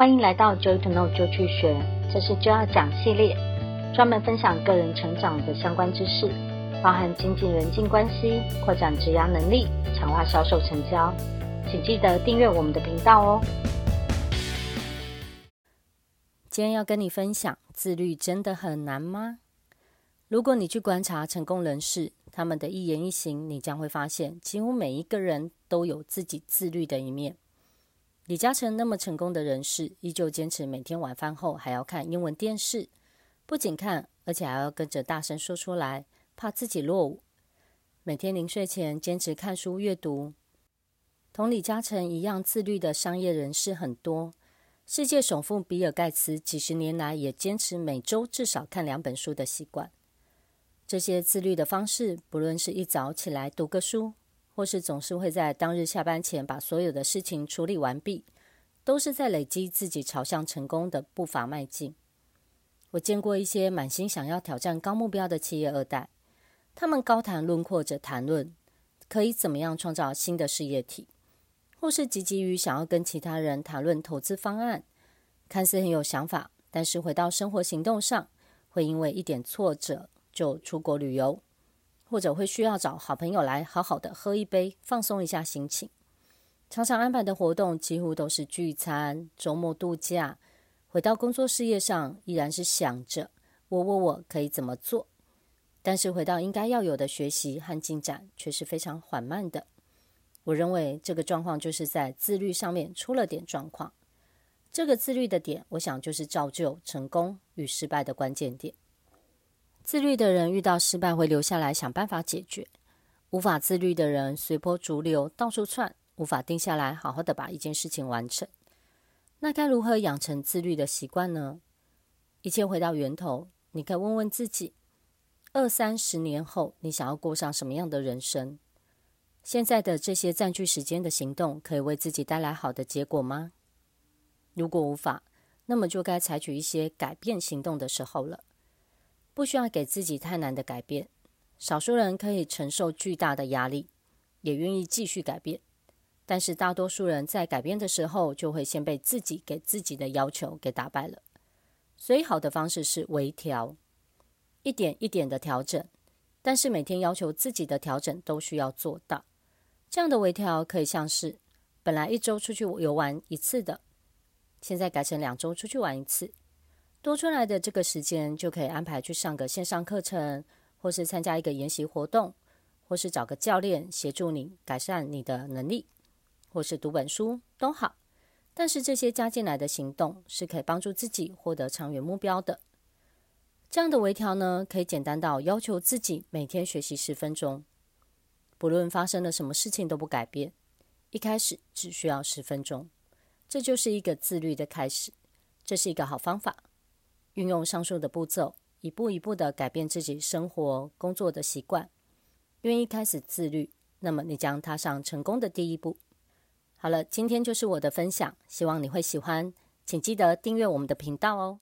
欢迎来到 Joy to Know 就去学，这是就要讲系列，专门分享个人成长的相关知识，包含经济人际关系、扩展职涯能力、强化销售成交。请记得订阅我们的频道哦。今天要跟你分享，自律真的很难吗？如果你去观察成功人士，他们的一言一行，你将会发现，几乎每一个人都有自己自律的一面。李嘉诚那么成功的人士，依旧坚持每天晚饭后还要看英文电视，不仅看，而且还要跟着大声说出来，怕自己落伍。每天临睡前坚持看书阅读。同李嘉诚一样自律的商业人士很多。世界首富比尔盖茨几十年来也坚持每周至少看两本书的习惯。这些自律的方式，不论是一早起来读个书，或是总是会在当日下班前把所有的事情处理完毕，都是在累积自己朝向成功的步伐迈进。我见过一些满心想要挑战高目标的企业二代，他们高谈论阔着谈论可以怎么样创造新的事业体，或是积极于想要跟其他人谈论投资方案，看似很有想法，但是回到生活行动上，会因为一点挫折就出国旅游。或者会需要找好朋友来好好的喝一杯，放松一下心情。常常安排的活动几乎都是聚餐、周末度假。回到工作事业上，依然是想着我我我可以怎么做，但是回到应该要有的学习和进展却是非常缓慢的。我认为这个状况就是在自律上面出了点状况。这个自律的点，我想就是造就成功与失败的关键点。自律的人遇到失败会留下来想办法解决，无法自律的人随波逐流到处窜，无法定下来好好的把一件事情完成。那该如何养成自律的习惯呢？一切回到源头，你可以问问自己：二三十年后，你想要过上什么样的人生？现在的这些占据时间的行动，可以为自己带来好的结果吗？如果无法，那么就该采取一些改变行动的时候了。不需要给自己太难的改变，少数人可以承受巨大的压力，也愿意继续改变。但是大多数人在改变的时候，就会先被自己给自己的要求给打败了。所以好的方式是微调，一点一点的调整，但是每天要求自己的调整都需要做到。这样的微调可以像是本来一周出去游玩一次的，现在改成两周出去玩一次。多出来的这个时间就可以安排去上个线上课程，或是参加一个研习活动，或是找个教练协助你改善你的能力，或是读本书都好。但是这些加进来的行动是可以帮助自己获得长远目标的。这样的微调呢，可以简单到要求自己每天学习十分钟，不论发生了什么事情都不改变，一开始只需要十分钟，这就是一个自律的开始，这是一个好方法。运用上述的步骤，一步一步的改变自己生活、工作的习惯，愿意开始自律，那么你将踏上成功的第一步。好了，今天就是我的分享，希望你会喜欢，请记得订阅我们的频道哦。